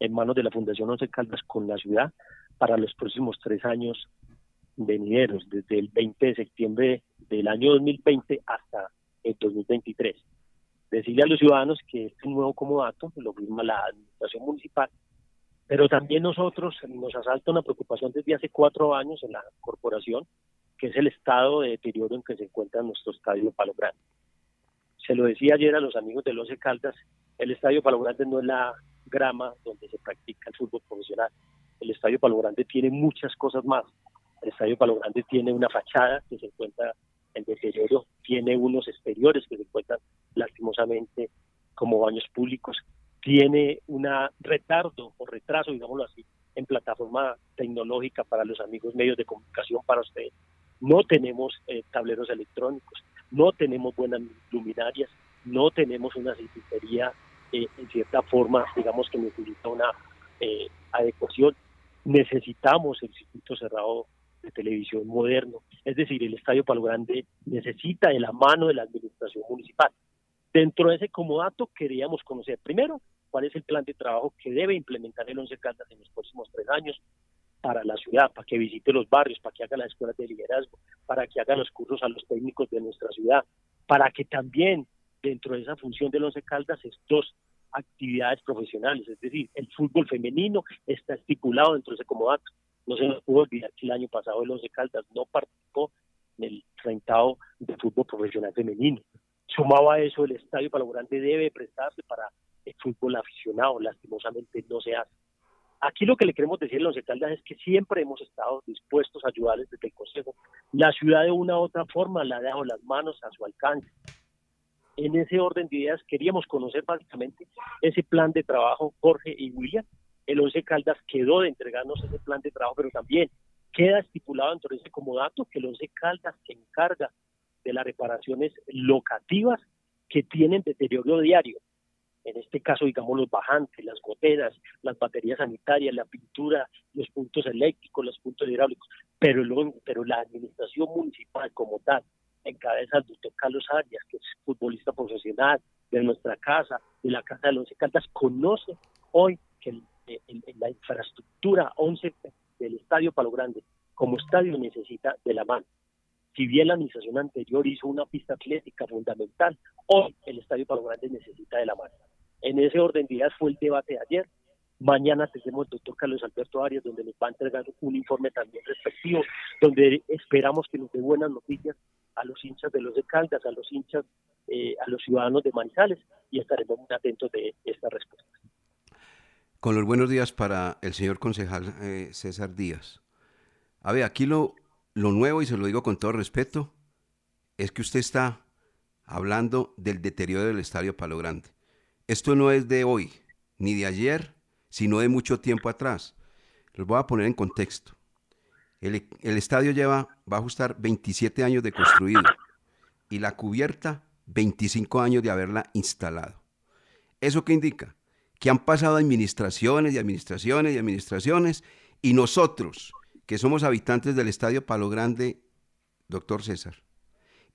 en manos de la Fundación Once Caldas con la ciudad para los próximos tres años venideros, desde el 20 de septiembre del año 2020 hasta el 2023. Decirle a los ciudadanos que este nuevo comodato lo firma la administración municipal, pero también nosotros nos asalta una preocupación desde hace cuatro años en la corporación, que es el estado de deterioro en que se encuentra nuestro estadio Palo Grande. Se lo decía ayer a los amigos de Once Caldas, el estadio Palo Grande no es la grama donde se practica el fútbol profesional. El estadio Palo Grande tiene muchas cosas más. El estadio Palo Grande tiene una fachada que se encuentra en deterioro, tiene unos exteriores que se encuentran lastimosamente como baños públicos, tiene un retardo o retraso, digámoslo así, en plataforma tecnológica para los amigos medios de comunicación, para ustedes. No tenemos eh, tableros electrónicos, no tenemos buenas luminarias, no tenemos una circuitería eh, en cierta forma, digamos que necesita una eh, adecuación. Necesitamos el circuito cerrado de televisión moderno. Es decir, el Estadio Palo Grande necesita de la mano de la administración municipal. Dentro de ese comodato queríamos conocer primero cuál es el plan de trabajo que debe implementar el Once Caldas en los próximos tres años para la ciudad, para que visite los barrios, para que haga las escuelas de liderazgo, para que haga los cursos a los técnicos de nuestra ciudad, para que también dentro de esa función del Once Caldas es dos actividades profesionales, es decir, el fútbol femenino está estipulado dentro de ese comodato. No se nos pudo olvidar que el año pasado el Once Caldas no participó en el rentado de fútbol profesional femenino. Sumado a eso, el Estadio Grande debe prestarse para el fútbol aficionado, lastimosamente no se hace. Aquí lo que le queremos decir a los Caldas es que siempre hemos estado dispuestos a ayudarles desde el Consejo. La ciudad de una u otra forma la ha dado las manos a su alcance. En ese orden de ideas queríamos conocer básicamente ese plan de trabajo, Jorge y William. El Once Caldas quedó de entregarnos ese plan de trabajo, pero también queda estipulado dentro de ese comodato que los de Caldas se encarga de las reparaciones locativas que tienen deterioro diario. En este caso, digamos, los bajantes, las goteras, las baterías sanitarias, la pintura, los puntos eléctricos, los puntos hidráulicos, pero, pero la administración municipal como tal, en cabeza doctor Carlos Arias, que es futbolista profesional de nuestra casa, de la Casa de los Caldas, conoce hoy que la infraestructura 11 del Estadio Palo Grande como estadio necesita de la mano. Si bien la administración anterior hizo una pista atlética fundamental, hoy el Estadio Palo Grande necesita de la mano. En ese orden de ideas fue el debate de ayer. Mañana tenemos el doctor Carlos Alberto Arias, donde nos va a entregar un informe también respectivo, donde esperamos que nos dé buenas noticias a los hinchas de los de Caldas, a los hinchas, eh, a los ciudadanos de Manizales, y estaremos muy atentos de esta respuesta. Con los buenos días para el señor concejal eh, César Díaz. A ver, aquí lo, lo nuevo, y se lo digo con todo respeto, es que usted está hablando del deterioro del Estadio Palo Grande. Esto no es de hoy, ni de ayer, sino de mucho tiempo atrás. Los voy a poner en contexto. El, estadio lleva, va a ajustar 27 años de construido y la cubierta 25 años de haberla instalado. ¿Eso qué indica? Que han pasado administraciones y administraciones y administraciones y nosotros, que somos habitantes del estadio Palo Grande, doctor César,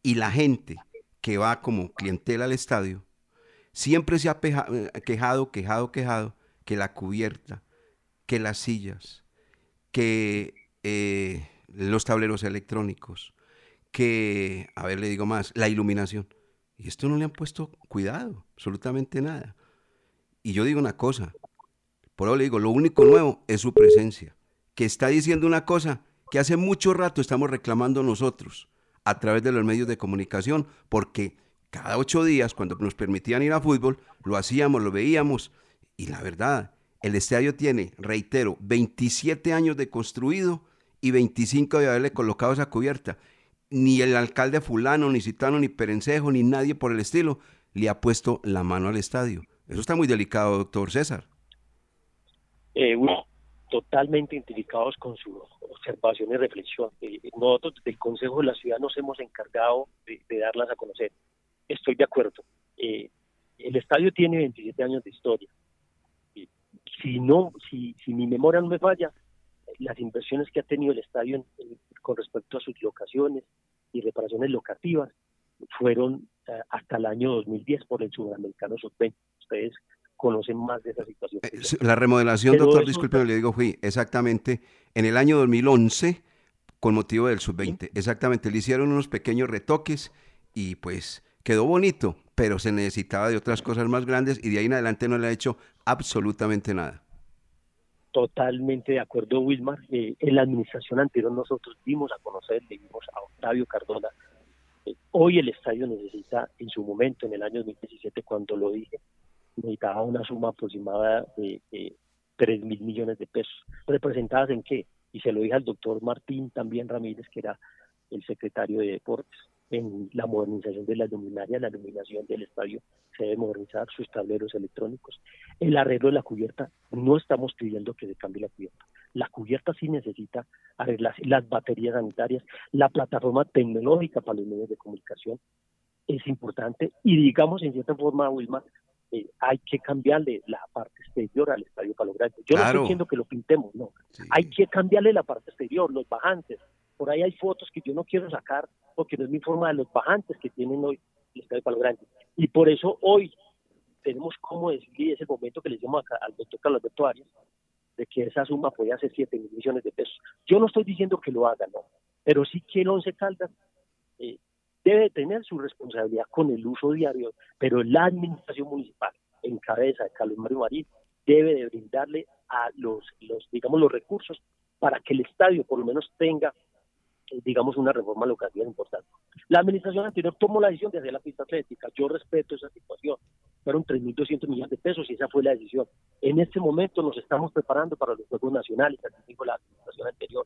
y la gente que va como clientela al estadio, siempre se ha eh, quejado, quejado, quejado, que la cubierta, que las sillas, que eh, los tableros electrónicos, que, a ver, le digo más, la iluminación. Y esto no le han puesto cuidado, absolutamente nada. Y yo digo una cosa, por eso le digo, lo único nuevo es su presencia, que está diciendo una cosa que hace mucho rato estamos reclamando nosotros a través de los medios de comunicación, porque cada ocho días, cuando nos permitían ir a fútbol, lo hacíamos, lo veíamos. Y la verdad, el estadio tiene, reitero, 27 años de construido y 25 de haberle colocado esa cubierta. Ni el alcalde fulano, ni citano, ni perencejo, ni nadie por el estilo le ha puesto la mano al estadio. Eso está muy delicado, doctor César. Eh, totalmente identificados con su observación y reflexión. Eh, nosotros del Consejo de la Ciudad nos hemos encargado de darlas a conocer estoy de acuerdo. Eh, el estadio tiene 27 años de historia. Si no, si, si mi memoria no me falla, las inversiones que ha tenido el estadio con respecto a sus locaciones y reparaciones locativas fueron eh, hasta el año 2010 por el Sudamericano Sub-20. Ustedes conocen más de esa situación. Eh, la remodelación, doctor, disculpe, le digo, fui exactamente en el año 2011 con motivo del Sub-20. Exactamente, le hicieron unos pequeños retoques y pues quedó bonito, pero se necesitaba de otras cosas más grandes y de ahí en adelante no le ha hecho absolutamente nada. Totalmente de acuerdo, Wilmar. Eh, en la administración anterior nosotros dimos a conocer, le dimos a Octavio Cardona. Eh, hoy el estadio necesita, en su momento, en el año 2017, cuando lo dije, necesitaba una suma aproximada de, de 3 mil millones de pesos. ¿Representadas en qué? Y se lo dije al doctor Martín también Ramírez, que era el secretario de Deportes en la modernización de la luminaria, la iluminación del estadio se debe modernizar, sus tableros electrónicos. El arreglo de la cubierta, no estamos pidiendo que se cambie la cubierta. La cubierta sí necesita arreglar las baterías sanitarias, la plataforma tecnológica para los medios de comunicación es importante y digamos en cierta forma, Wilma, eh, hay que cambiarle la parte exterior al estadio Palo Grande. Yo no estoy diciendo que lo pintemos, no. Hay que cambiarle la parte exterior, los bajantes, por ahí hay fotos que yo no quiero sacar porque no es mi forma de los bajantes que tienen hoy el Estadio Palo Grande. Y por eso hoy tenemos como decir ese momento que le decimos al doctor Carlos Alberto Arias, de que esa suma podía ser 7 mil millones de pesos. Yo no estoy diciendo que lo haga, no, pero sí que el Once Caldas eh, debe tener su responsabilidad con el uso diario, pero la administración municipal, en cabeza de Carlos Mario Marín, debe de brindarle a los, digamos, los recursos para que el estadio por lo menos tenga digamos, una reforma locativa importante. La administración anterior tomó la decisión de hacer la pista atlética. Yo respeto esa situación. Fueron 3.200 millones de pesos y esa fue la decisión. En este momento nos estamos preparando para los Juegos Nacionales, así dijo la administración anterior.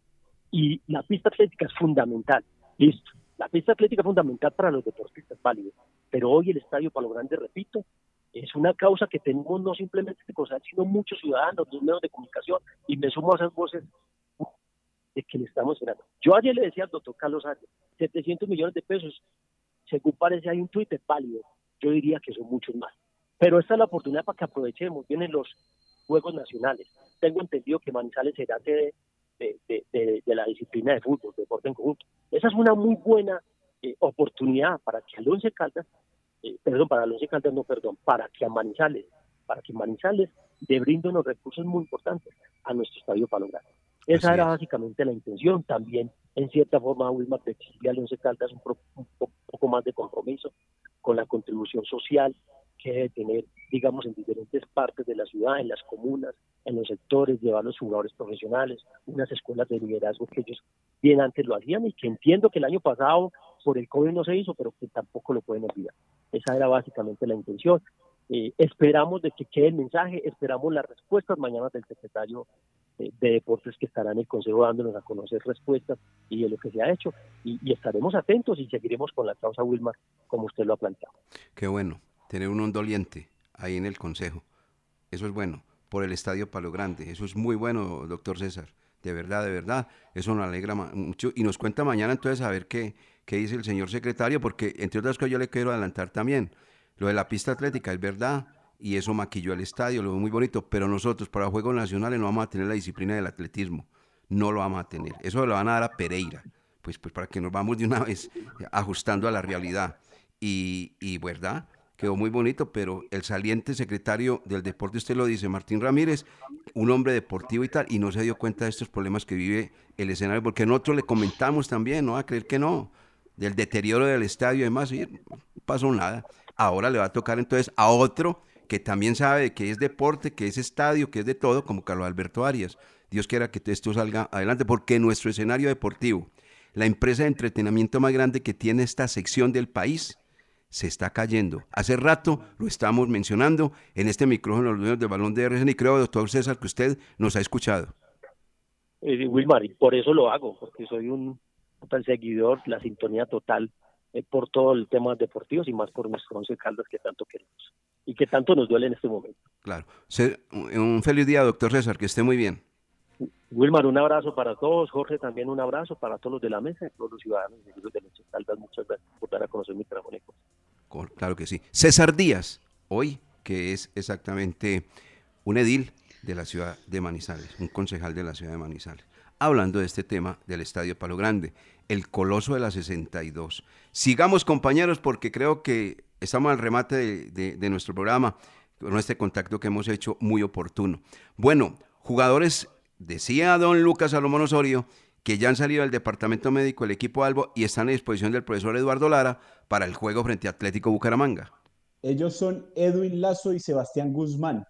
Y la pista atlética es fundamental. Listo. La pista atlética es fundamental para los deportistas válidos. Pero hoy el Estadio Palo Grande, repito, es una causa que tenemos no simplemente que cosas, sino muchos ciudadanos, los medios de comunicación, y me sumo a esas voces de que le estamos esperando. Yo ayer le decía al doctor Carlos Arias, 700 millones de pesos, según parece hay un tuit válido, yo diría que son muchos más. Pero esta es la oportunidad para que aprovechemos, vienen los Juegos Nacionales. Tengo entendido que Manizales será sede de, de, de, la disciplina de fútbol, de deporte en conjunto. Esa es una muy buena eh, oportunidad para que al Once Caldas, eh, perdón, para el Once Caldas, no, perdón, para que a Manizales, para que Manizales le brinde unos recursos muy importantes a nuestro estadio Palomar. Esa era básicamente la intención. También, en cierta forma, de Chile al Once Caldas un, un poco más de compromiso con la contribución social que debe tener, digamos, en diferentes partes de la ciudad, en las comunas, en los sectores, llevar los jugadores profesionales, unas escuelas de liderazgo que ellos bien antes lo hacían y que entiendo que el año pasado por el COVID no se hizo, pero que tampoco lo pueden olvidar. Esa era básicamente la intención. Eh, esperamos de que quede el mensaje, esperamos las respuestas mañana del secretario de, Deportes que estará en el Consejo dándonos a conocer respuestas y de lo que se ha hecho. Y, y estaremos atentos y seguiremos con la causa Wilmar, como usted lo ha planteado. Qué bueno tener un doliente ahí en el Consejo. Eso es bueno, por el Estadio Palo Grande. Eso es muy bueno, doctor César. De verdad, de verdad. Eso nos alegra mucho. Y nos cuenta mañana entonces a ver qué, qué dice el señor secretario, porque entre otras cosas yo le quiero adelantar también. Lo de la pista atlética es verdad, y eso maquilló el estadio, lo veo muy bonito, pero nosotros para Juegos Nacionales no vamos a tener la disciplina del atletismo. No lo vamos a tener. Eso lo van a dar a Pereira. Pues, pues para que nos vamos de una vez ajustando a la realidad. Y, y verdad, quedó muy bonito, pero el saliente secretario del deporte, usted lo dice, Martín Ramírez, un hombre deportivo y tal, y no se dio cuenta de estos problemas que vive el escenario, porque nosotros le comentamos también, no a creer que no, del deterioro del estadio y demás, y no pasó nada. Ahora le va a tocar entonces a otro que también sabe que es deporte, que es estadio, que es de todo, como Carlos Alberto Arias. Dios quiera que esto salga adelante, porque nuestro escenario deportivo, la empresa de entretenimiento más grande que tiene esta sección del país, se está cayendo. Hace rato lo estamos mencionando en este micrófono los dueños del balón de RCN y creo, doctor César, que usted nos ha escuchado. Eh, Wilmar, y por eso lo hago, porque soy un seguidor, la sintonía total eh, por todo el tema deportivos y más por nuestros once caldas que tanto queremos y que tanto nos duele en este momento. Claro. un feliz día, doctor César, que esté muy bien. Wilmar, un abrazo para todos. Jorge, también un abrazo para todos los de la mesa y todos los ciudadanos de Leche Caldas. Muchas gracias por dar a conocer mi trabajo. Claro que sí. César Díaz, hoy, que es exactamente un edil de la ciudad de Manizales, un concejal de la ciudad de Manizales, hablando de este tema del Estadio Palo Grande, el coloso de la 62. Sigamos, compañeros, porque creo que estamos al remate de nuestro programa, con este contacto que hemos hecho muy oportuno. Bueno, jugadores Decía don Lucas Salomón Osorio que ya han salido del departamento médico el equipo Albo y están a disposición del profesor Eduardo Lara para el juego frente a Atlético Bucaramanga. Ellos son Edwin Lazo y Sebastián Guzmán.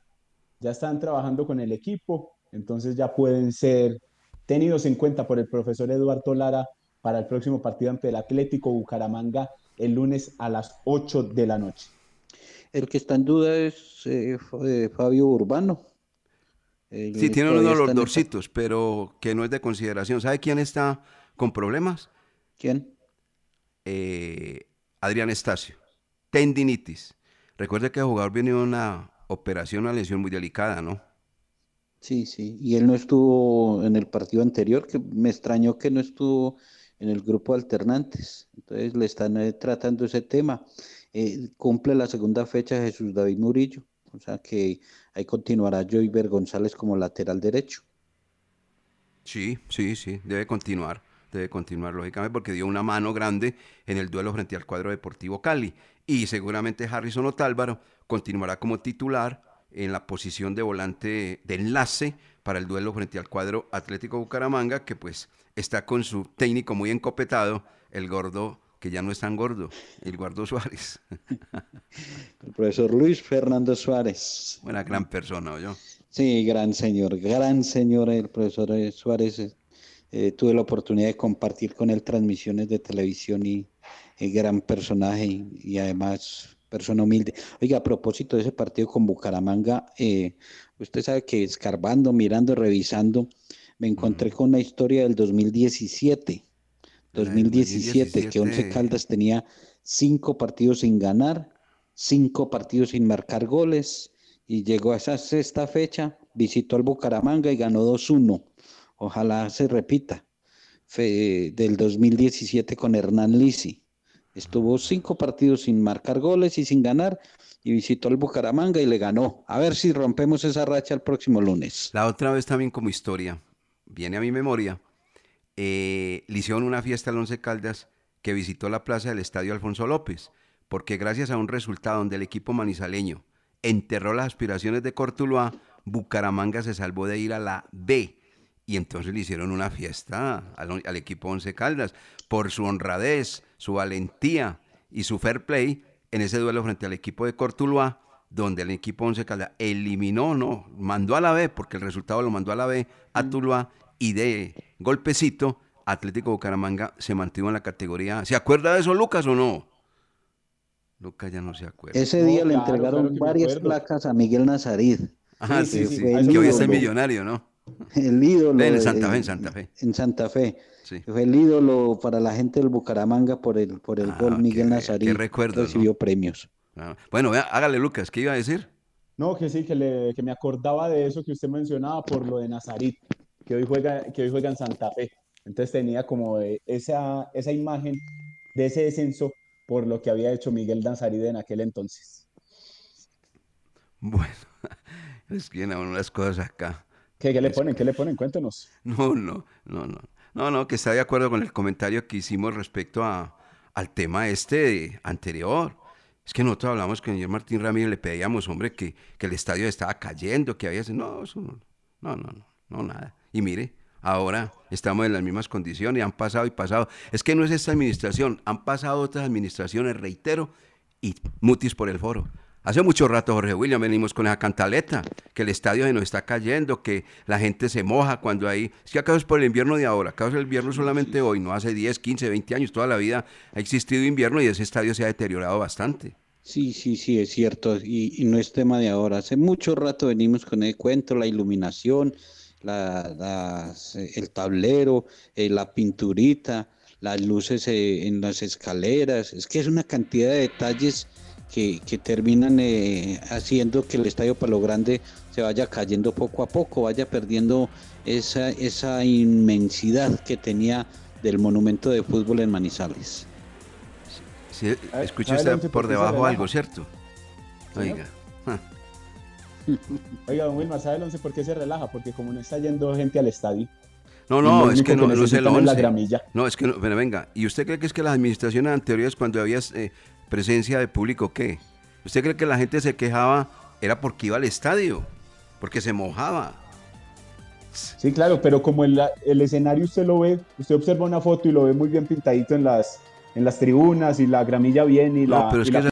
Ya están trabajando con el equipo, entonces ya pueden ser tenidos en cuenta por el profesor Eduardo Lara para el próximo partido ante el Atlético Bucaramanga el lunes a las 8 de la noche. El que está en duda es eh, Fabio Urbano, sí, tiene uno de los dorcitos, pero que no es de consideración. ¿Sabe quién está con problemas? ¿Quién? Eh, Adrián Estacio. Tendinitis. Recuerde que el jugador viene de una operación, una lesión muy delicada, ¿no? Sí, sí. Y él no estuvo en el partido anterior, que me extrañó que no estuvo en el grupo alternantes. Entonces le están eh, tratando ese tema. Eh, cumple la segunda fecha Jesús David Murillo. O sea que ahí continuará Joyver González como lateral derecho. Sí, sí, sí, debe continuar, debe continuar lógicamente porque dio una mano grande en el duelo frente al cuadro deportivo Cali. Y seguramente Harrison Otálvaro continuará como titular en la posición de volante de enlace para el duelo frente al cuadro Atlético Bucaramanga, que pues está con su técnico muy encopetado, el gordo que ya no es tan gordo, el Guardo Suárez. el profesor Luis Fernando Suárez. Una gran persona, yo. Sí, gran señor, gran señor el profesor Suárez. Eh, tuve la oportunidad de compartir con él transmisiones de televisión y, gran personaje y, además persona humilde. Oiga, a propósito de ese partido con Bucaramanga, eh, usted sabe que escarbando, mirando, revisando, me encontré con una historia del 2017 2017, que Once Caldas tenía cinco partidos sin ganar, cinco partidos sin marcar goles y llegó a esa sexta fecha, visitó al Bucaramanga y ganó 2-1. Ojalá se repita. del 2017 con Hernán Lisi. Estuvo cinco partidos sin marcar goles y sin ganar y visitó el Bucaramanga y le ganó. A ver si rompemos esa racha el próximo lunes. La otra vez también como historia, viene a mi memoria, eh, le hicieron una fiesta al Once Caldas que visitó la plaza del Estadio Alfonso López, porque gracias a un resultado donde el equipo manizaleño enterró las aspiraciones de Cortuluá, Bucaramanga se salvó de ir a la B. Y entonces le hicieron una fiesta al, al equipo Once Caldas por su honradez, su valentía y su fair play en ese duelo frente al equipo de Cortuluá, donde el equipo Once Caldas eliminó, no, mandó a la B, porque el resultado lo mandó a la B, a mm. Tuluá, y de golpecito, Atlético Bucaramanga se mantuvo en la categoría. ¿Se acuerda de eso, Lucas, o no? Lucas ya no se acuerda. Ese día le entregaron varias placas a Miguel Nazarid. Ajá, sí, sí, que hoy es el millonario, ¿no? El ídolo. En Santa Fe, en Santa Fe. En Santa Fe. Fue el ídolo para la gente del Bucaramanga por el, por el ah, gol Miguel Nazarí. recuerdo, recibió premios. Ah, bueno, hágale Lucas, ¿qué iba a decir? No, que sí, que, le, que me acordaba de eso que usted mencionaba por lo de Nazarit, que hoy juega, que hoy juega en Santa Fe. Entonces tenía como esa, esa imagen de ese descenso por lo que había hecho Miguel Nazarit en aquel entonces. Bueno, es que vienen unas cosas acá. ¿Qué, qué le ponen? ¿Qué le ponen? Cuéntenos. No, no, no, no. No, no, que está de acuerdo con el comentario que hicimos respecto a, al tema este anterior. Es que nosotros hablamos con el señor Martín Ramírez, le pedíamos, hombre, que, que el estadio estaba cayendo, que había... No, eso no, no, no, no, no, nada. Y mire, ahora estamos en las mismas condiciones, han pasado y pasado. Es que no es esta administración, han pasado otras administraciones, reitero, y mutis por el foro. Hace mucho rato, Jorge William, venimos con esa cantaleta, que el estadio se nos está cayendo, que la gente se moja cuando hay... Es que acaso es por el invierno de ahora, acaso es el invierno solamente hoy, no hace 10, 15, 20 años, toda la vida ha existido invierno y ese estadio se ha deteriorado bastante. Sí, sí, sí, es cierto, y, no es tema de ahora. Hace mucho rato venimos con el cuento, la iluminación, la, el tablero, eh, la pinturita, las luces eh, en las escaleras, es que es una cantidad de detalles que, terminan eh, haciendo que el Estadio Palo Grande se vaya cayendo poco a poco, vaya perdiendo esa, esa inmensidad que tenía del monumento de fútbol en Manizales. Sí, escucha usted por debajo algo, ¿cierto? Oiga. Oiga, don Wilmar, ¿sabe el 11 por qué se relaja? Porque como no está yendo gente al estadio. No, no, es que no, es el 11. No, es que no, pero venga, ¿y usted cree que es que las administraciones anteriores cuando había eh, presencia de público, ¿qué? ¿Usted cree que la gente se quejaba era porque iba al estadio? Porque se mojaba. Sí, claro, pero como el, el escenario usted lo ve, usted observa una foto y lo ve muy bien pintadito en las, en las tribunas y la gramilla bien y la,